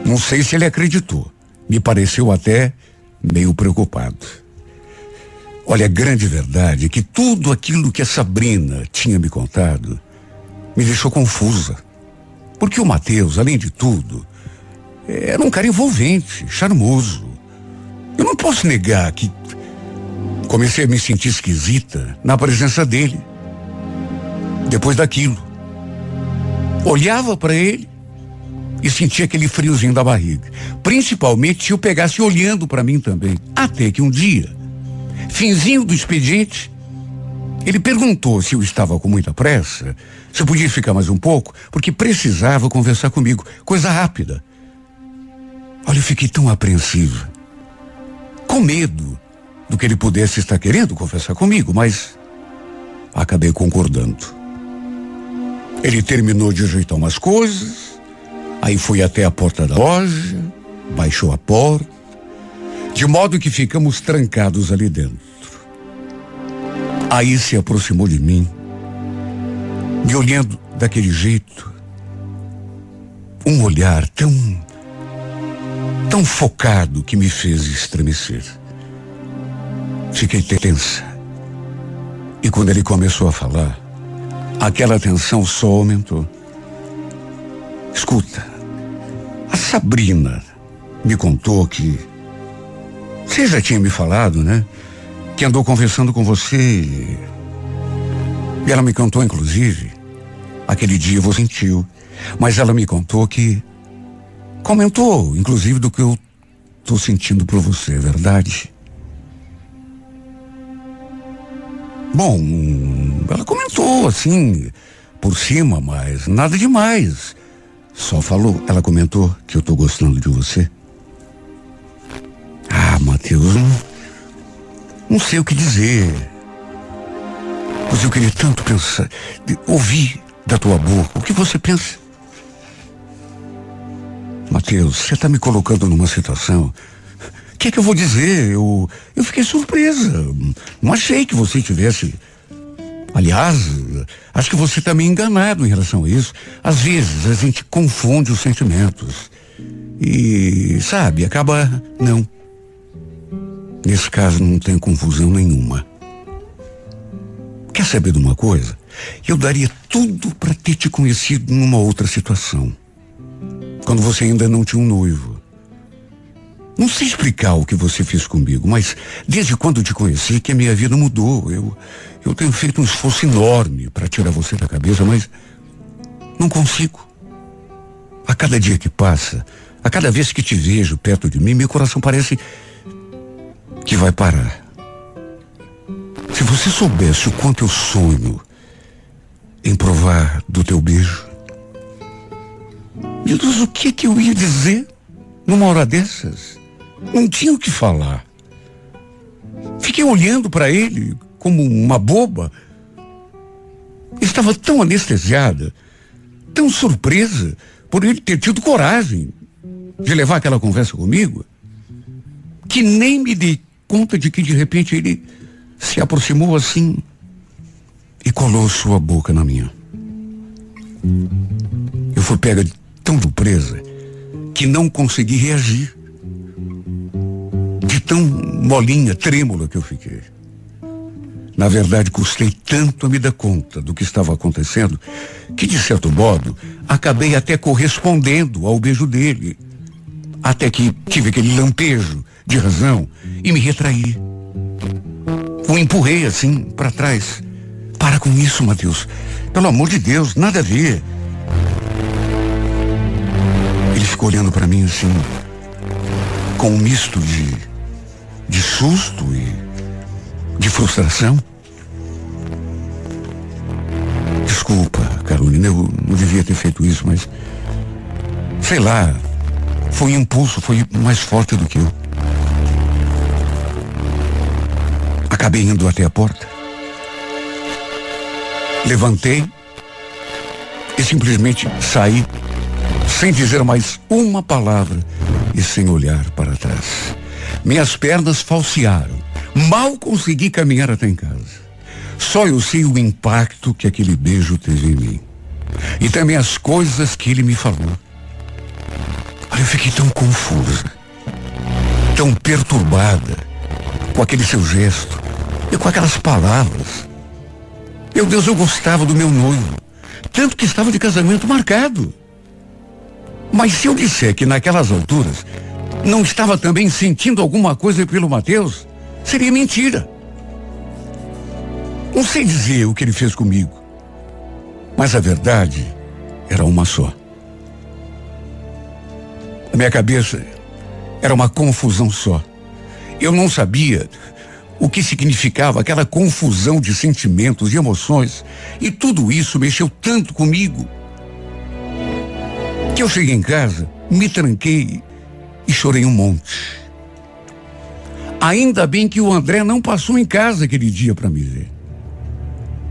B: Não sei se ele acreditou. Me pareceu até meio preocupado. Olha, a grande verdade é que tudo aquilo que a Sabrina tinha me contado me deixou confusa. Porque o Mateus, além de tudo, era um cara envolvente, charmoso. Eu não posso negar que comecei a me sentir esquisita na presença dele. Depois daquilo. Olhava para ele e sentia aquele friozinho da barriga. Principalmente se eu pegasse olhando para mim também. Até que um dia, finzinho do expediente, ele perguntou se eu estava com muita pressa, se podia ficar mais um pouco, porque precisava conversar comigo. Coisa rápida. Olha, eu fiquei tão apreensiva. Com medo do que ele pudesse estar querendo conversar comigo, mas acabei concordando. Ele terminou de ajeitar umas coisas, aí foi até a porta da loja, baixou a porta, de modo que ficamos trancados ali dentro. Aí se aproximou de mim, me olhando daquele jeito, um olhar tão, tão focado que me fez estremecer. Fiquei tensa. E quando ele começou a falar, aquela tensão só aumentou. Escuta, a Sabrina me contou que. Você já tinha me falado, né? Que andou conversando com você. E ela me contou, inclusive, aquele dia você sentiu. Mas ela me contou que. Comentou, inclusive, do que eu tô sentindo por você, é verdade? Bom, ela comentou assim, por cima, mas nada demais. Só falou, ela comentou que eu tô gostando de você. Ah, Matheus, não, não sei o que dizer. Mas eu queria tanto pensar, ouvir da tua boca o que você pensa. Matheus, você está me colocando numa situação o que é que eu vou dizer? Eu, eu fiquei surpresa. Não achei que você tivesse. Aliás, acho que você está meio enganado em relação a isso. Às vezes a gente confunde os sentimentos. E, sabe, acaba. Não. Nesse caso não tem confusão nenhuma. Quer saber de uma coisa? Eu daria tudo para ter te conhecido numa outra situação. Quando você ainda não tinha um noivo. Não sei explicar o que você fez comigo, mas desde quando te conheci que a minha vida mudou. Eu, eu tenho feito um esforço enorme para tirar você da cabeça, mas não consigo. A cada dia que passa, a cada vez que te vejo perto de mim, meu coração parece que vai parar. Se você soubesse o quanto eu sonho em provar do teu beijo, meu Deus, o que que eu ia dizer numa hora dessas? Não tinha o que falar. Fiquei olhando para ele como uma boba. Estava tão anestesiada, tão surpresa por ele ter tido coragem de levar aquela conversa comigo, que nem me dei conta de que de repente ele se aproximou assim e colou sua boca na minha. Eu fui pega tão surpresa que não consegui reagir de tão molinha, trêmula que eu fiquei. Na verdade, custei tanto a me dar conta do que estava acontecendo que, de certo modo, acabei até correspondendo ao beijo dele. Até que tive aquele lampejo de razão e me retraí. O empurrei assim para trás. Para com isso, Mateus. Pelo amor de Deus, nada a ver. Ele ficou olhando para mim assim, com um misto de de susto e de frustração. Desculpa, Carolina, eu não devia ter feito isso, mas sei lá, foi um impulso, foi mais forte do que eu. Acabei indo até a porta. Levantei e simplesmente saí sem dizer mais uma palavra e sem olhar para trás. Minhas pernas falsearam. Mal consegui caminhar até em casa. Só eu sei o impacto que aquele beijo teve em mim. E também as coisas que ele me falou. Eu fiquei tão confusa, tão perturbada com aquele seu gesto, E com aquelas palavras. Meu Deus, eu gostava do meu noivo. Tanto que estava de casamento marcado. Mas se eu disser que naquelas alturas não estava também sentindo alguma coisa pelo Mateus, seria mentira. Não sei dizer o que ele fez comigo, mas a verdade era uma só. A minha cabeça era uma confusão só. Eu não sabia o que significava aquela confusão de sentimentos e emoções, e tudo isso mexeu tanto comigo que eu cheguei em casa, me tranquei e chorei um monte. Ainda bem que o André não passou em casa aquele dia para me ver.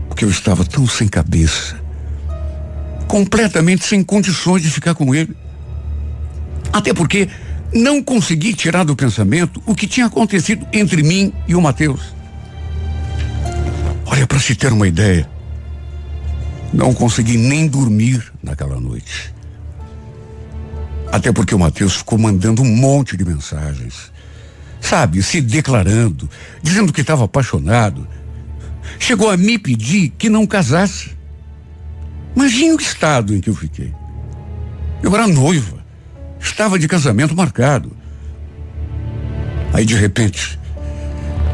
B: Porque eu estava tão sem cabeça, completamente sem condições de ficar com ele. Até porque não consegui tirar do pensamento o que tinha acontecido entre mim e o Mateus. Olha, para se ter uma ideia, não consegui nem dormir naquela noite. Até porque o Mateus ficou mandando um monte de mensagens. Sabe, se declarando, dizendo que estava apaixonado. Chegou a me pedir que não casasse. Imagine o estado em que eu fiquei. Eu era noiva. Estava de casamento marcado. Aí de repente,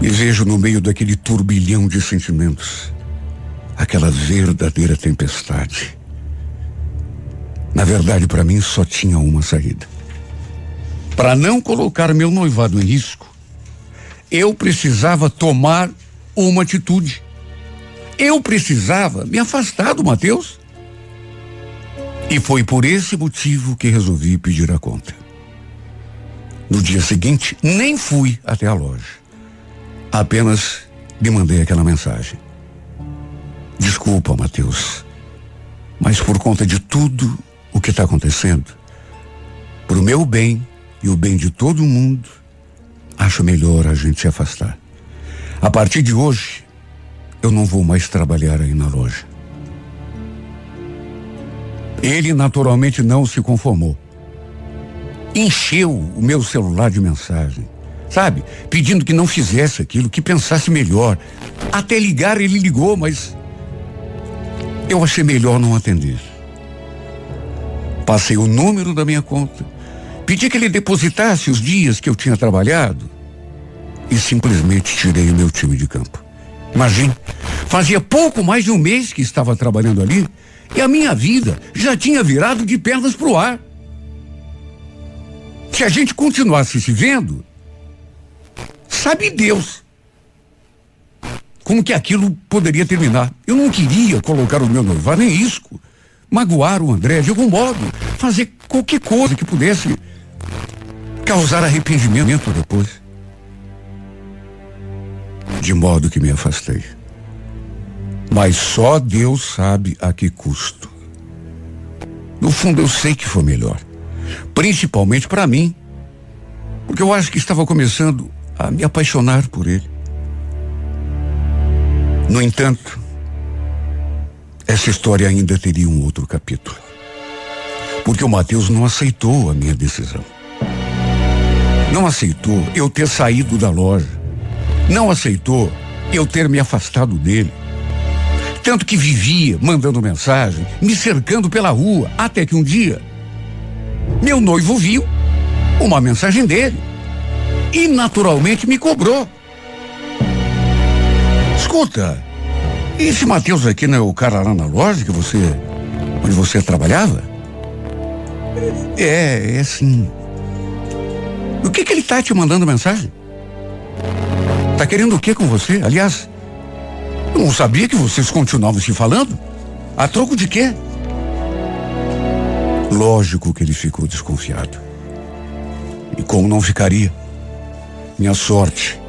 B: me vejo no meio daquele turbilhão de sentimentos. Aquela verdadeira tempestade. Na verdade, para mim só tinha uma saída. Para não colocar meu noivado em risco, eu precisava tomar uma atitude. Eu precisava me afastar do Mateus. E foi por esse motivo que resolvi pedir a conta. No dia seguinte, nem fui até a loja. Apenas lhe mandei aquela mensagem. Desculpa, Mateus, mas por conta de tudo o que está acontecendo, para o meu bem e o bem de todo mundo, acho melhor a gente se afastar. A partir de hoje, eu não vou mais trabalhar aí na loja. Ele naturalmente não se conformou. Encheu o meu celular de mensagem, sabe? Pedindo que não fizesse aquilo, que pensasse melhor. Até ligar ele ligou, mas eu achei melhor não atender. Passei o número da minha conta, pedi que ele depositasse os dias que eu tinha trabalhado e simplesmente tirei o meu time de campo. Imagine, fazia pouco mais de um mês que estava trabalhando ali e a minha vida já tinha virado de pernas para o ar. Se a gente continuasse se vendo, sabe Deus como que aquilo poderia terminar. Eu não queria colocar o meu noivado em risco magoar o André de algum modo, fazer qualquer coisa que pudesse causar arrependimento depois. De modo que me afastei. Mas só Deus sabe a que custo. No fundo, eu sei que foi melhor. Principalmente para mim. Porque eu acho que estava começando a me apaixonar por ele. No entanto, essa história ainda teria um outro capítulo. Porque o Mateus não aceitou a minha decisão. Não aceitou eu ter saído da loja. Não aceitou eu ter me afastado dele. Tanto que vivia mandando mensagem, me cercando pela rua, até que um dia meu noivo viu uma mensagem dele e naturalmente me cobrou. Escuta, esse Matheus aqui não é o cara lá na loja que você. onde você trabalhava? É, é sim. O que que ele tá te mandando mensagem? Tá querendo o que com você? Aliás, eu não sabia que vocês continuavam se falando. A troco de quê? Lógico que ele ficou desconfiado. E como não ficaria? Minha sorte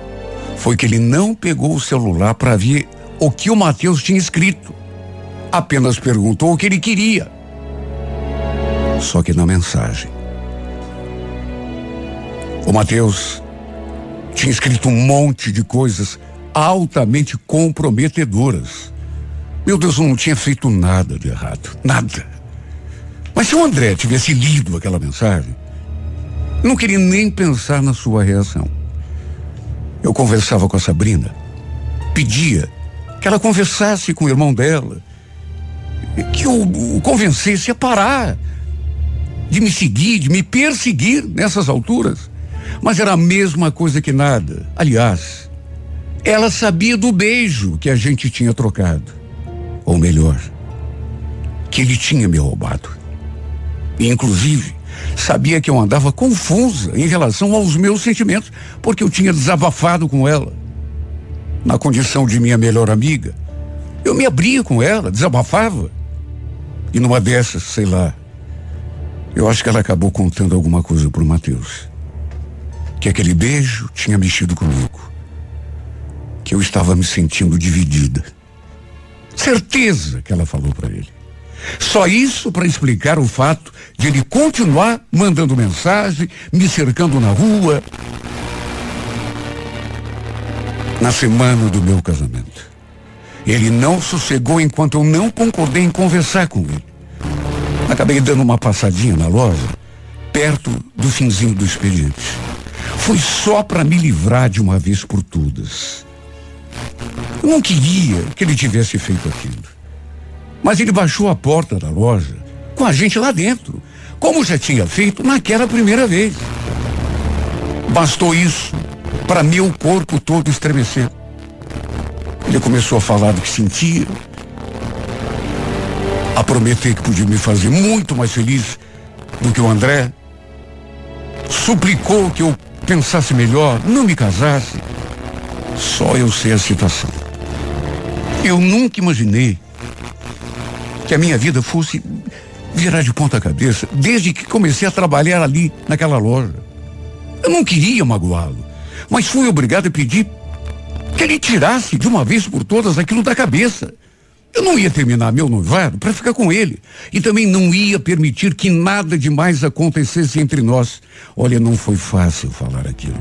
B: foi que ele não pegou o celular para ver o que o Mateus tinha escrito. Apenas perguntou o que ele queria. Só que na mensagem. O Mateus tinha escrito um monte de coisas altamente comprometedoras. Meu Deus, eu não tinha feito nada de errado. Nada. Mas se o André tivesse lido aquela mensagem, eu não queria nem pensar na sua reação. Eu conversava com a Sabrina pedia que ela conversasse com o irmão dela, que o, o convencesse a parar de me seguir, de me perseguir nessas alturas. Mas era a mesma coisa que nada. Aliás, ela sabia do beijo que a gente tinha trocado. Ou melhor, que ele tinha me roubado. E, inclusive, sabia que eu andava confusa em relação aos meus sentimentos, porque eu tinha desabafado com ela. Na condição de minha melhor amiga. Eu me abria com ela, desabafava. E numa dessas, sei lá, eu acho que ela acabou contando alguma coisa pro Matheus. Que aquele beijo tinha mexido comigo. Que eu estava me sentindo dividida. Certeza que ela falou para ele. Só isso para explicar o fato de ele continuar mandando mensagem, me cercando na rua. Na semana do meu casamento. Ele não sossegou enquanto eu não concordei em conversar com ele. Acabei dando uma passadinha na loja, perto do finzinho do expediente. Foi só para me livrar de uma vez por todas. Eu não queria que ele tivesse feito aquilo. Mas ele baixou a porta da loja com a gente lá dentro, como já tinha feito naquela primeira vez. Bastou isso para meu corpo todo estremecer. Ele começou a falar do que sentia, a prometer que podia me fazer muito mais feliz do que o André. Suplicou que eu pensasse melhor, não me casasse. Só eu sei a situação. Eu nunca imaginei que a minha vida fosse virar de ponta cabeça desde que comecei a trabalhar ali naquela loja. Eu não queria magoá-lo, mas fui obrigado a pedir que ele tirasse de uma vez por todas aquilo da cabeça. Eu não ia terminar meu noivado para ficar com ele. E também não ia permitir que nada demais acontecesse entre nós. Olha, não foi fácil falar aquilo.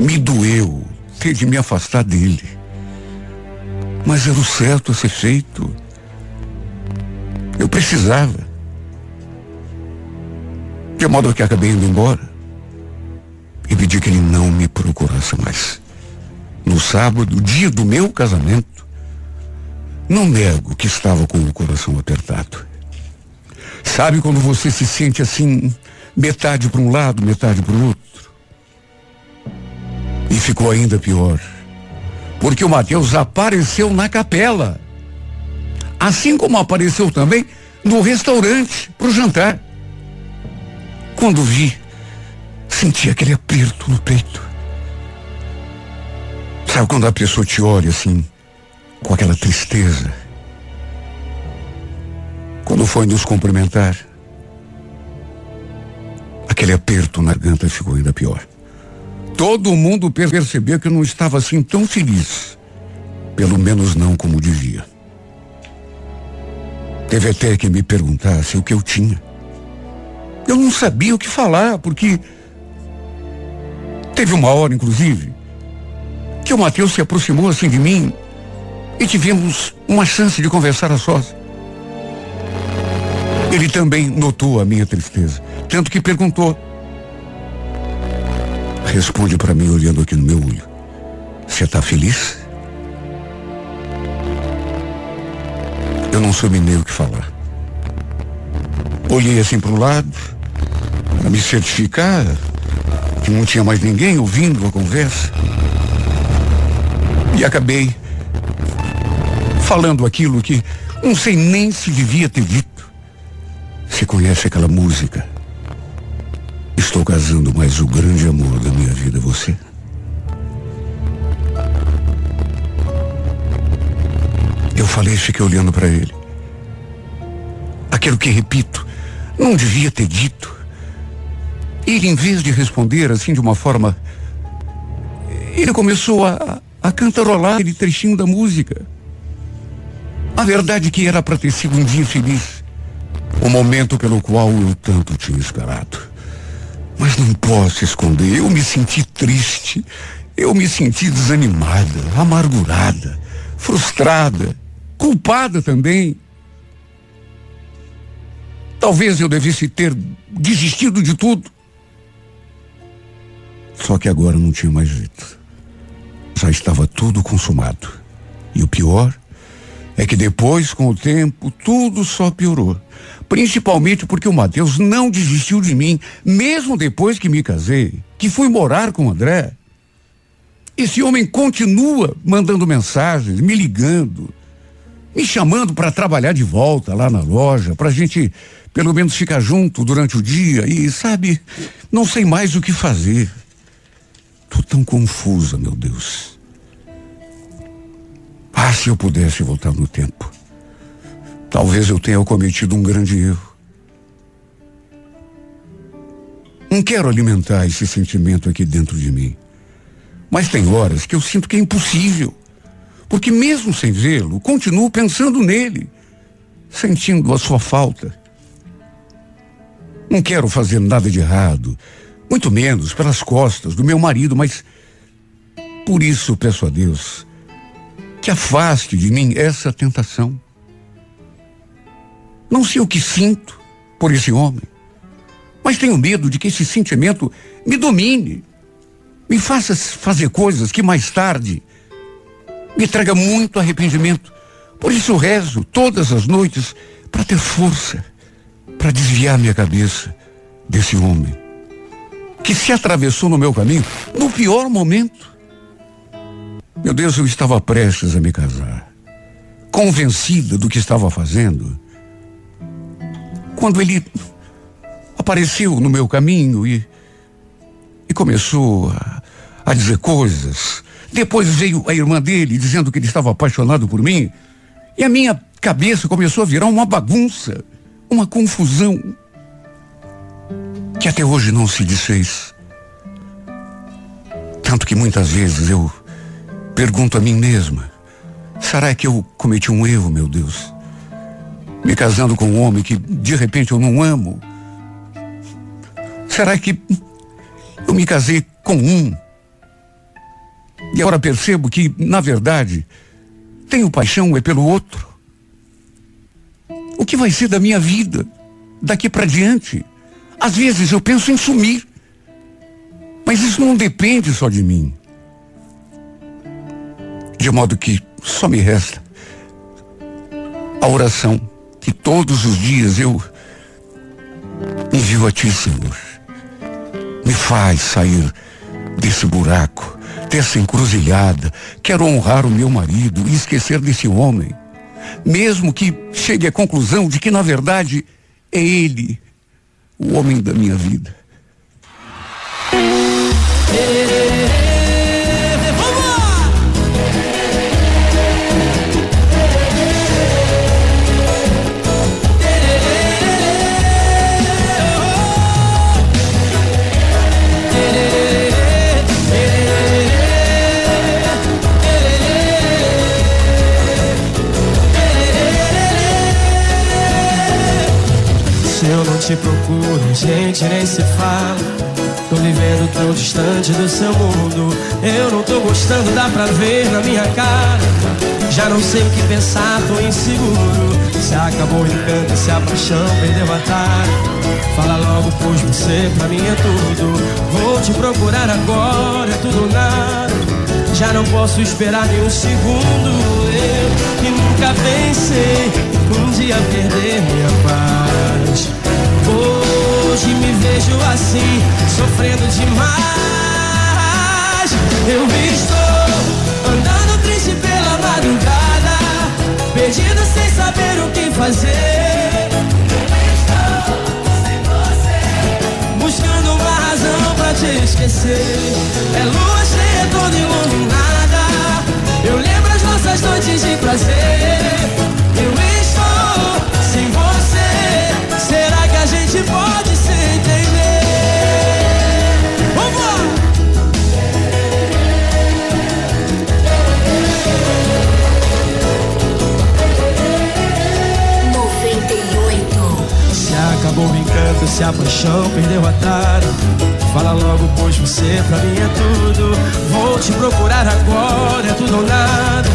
B: Me doeu ter de me afastar dele. Mas era o certo a ser feito. Eu precisava. De modo que acabei indo embora. E pedi que ele não me procurasse mais. No sábado, dia do meu casamento, não nego que estava com o coração apertado. Sabe quando você se sente assim, metade para um lado, metade para o outro? E ficou ainda pior. Porque o Mateus apareceu na capela. Assim como apareceu também no restaurante para o jantar. Quando vi, senti aquele aperto no peito. Sabe quando a pessoa te olha assim, com aquela tristeza. Quando foi nos cumprimentar, aquele aperto na garganta ficou ainda pior. Todo mundo percebeu que eu não estava assim tão feliz. Pelo menos não como devia. Teve até que me perguntasse o que eu tinha. Eu não sabia o que falar, porque teve uma hora, inclusive, que o Mateus se aproximou assim de mim e tivemos uma chance de conversar a sós. Ele também notou a minha tristeza, tanto que perguntou. Responde para mim olhando aqui no meu olho. Você está feliz? Eu não soube nem o que falar. Olhei assim para o lado, para me certificar que não tinha mais ninguém ouvindo a conversa. E acabei falando aquilo que não sei nem se devia ter dito. Você conhece aquela música? Estou casando, mas o grande amor da minha vida é você. Eu falei e fiquei olhando para ele. Aquilo que repito, não devia ter dito. Ele, em vez de responder assim de uma forma, ele começou a, a cantarolar aquele trechinho da música. A verdade é que era para ter sido um dia feliz. O momento pelo qual eu tanto tinha esperado. Mas não posso esconder, eu me senti triste. Eu me senti desanimada, amargurada, frustrada, culpada também. Talvez eu devesse ter desistido de tudo. Só que agora não tinha mais jeito. já estava tudo consumado. E o pior é que depois, com o tempo, tudo só piorou. Principalmente porque o Matheus não desistiu de mim, mesmo depois que me casei, que fui morar com o André. Esse homem continua mandando mensagens, me ligando, me chamando para trabalhar de volta lá na loja, para a gente pelo menos ficar junto durante o dia e, sabe, não sei mais o que fazer. Tô tão confusa, meu Deus. Ah, se eu pudesse voltar no tempo. Talvez eu tenha cometido um grande erro. Não quero alimentar esse sentimento aqui dentro de mim. Mas tem horas que eu sinto que é impossível. Porque mesmo sem vê-lo, continuo pensando nele, sentindo a sua falta. Não quero fazer nada de errado, muito menos pelas costas do meu marido, mas por isso peço a Deus que afaste de mim essa tentação. Não sei o que sinto por esse homem, mas tenho medo de que esse sentimento me domine, me faça fazer coisas que mais tarde me traga muito arrependimento. Por isso rezo todas as noites para ter força, para desviar minha cabeça desse homem que se atravessou no meu caminho no pior momento. Meu Deus, eu estava prestes a me casar, convencida do que estava fazendo, quando ele apareceu no meu caminho e, e começou a, a dizer coisas depois veio a irmã dele dizendo que ele estava apaixonado por mim. E a minha cabeça começou a virar uma bagunça, uma confusão, que até hoje não se desfez. Tanto que muitas vezes eu pergunto a mim mesma: será que eu cometi um erro, meu Deus? Me casando com um homem que de repente eu não amo? Será que eu me casei com um e agora percebo que, na verdade, tenho paixão é pelo outro. O que vai ser da minha vida daqui para diante? Às vezes eu penso em sumir. Mas isso não depende só de mim. De modo que só me resta a oração que todos os dias eu envio a Ti, Senhor. Me faz sair desse buraco dessa encruzilhada. Quero honrar o meu marido e esquecer desse homem. Mesmo que chegue à conclusão de que, na verdade, é ele o homem da minha vida.
E: Te procuro, gente nem se fala. Tô vivendo tão distante do seu mundo. Eu não tô gostando, dá pra ver na minha cara. Já não sei o que pensar, tô inseguro. Se acabou o encanto, se a paixão perdeu a tara. Fala logo, pois você pra mim é tudo. Vou te procurar agora, é tudo nada. Já não posso esperar nem um segundo. Eu que nunca pensei um dia perder minha paz. Hoje me vejo assim, sofrendo demais. Eu estou andando triste pela madrugada, perdido sem saber o que fazer. Eu estou sem você, buscando uma razão pra te esquecer. É lua cheia, toda iluminada. Eu lembro as nossas noites de prazer. O encanto, se a paixão perdeu a tara. Fala logo, pois você pra mim é tudo. Vou te procurar agora, é tudo ou nada.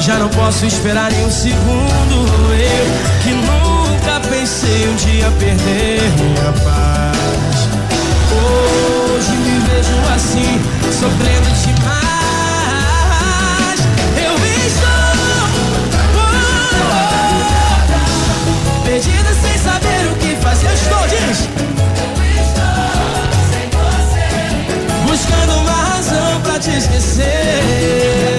E: Já não posso esperar nem um segundo. Eu que Nunca pensei um dia perder minha paz. Hoje me vejo assim, sofrendo demais. esquecer.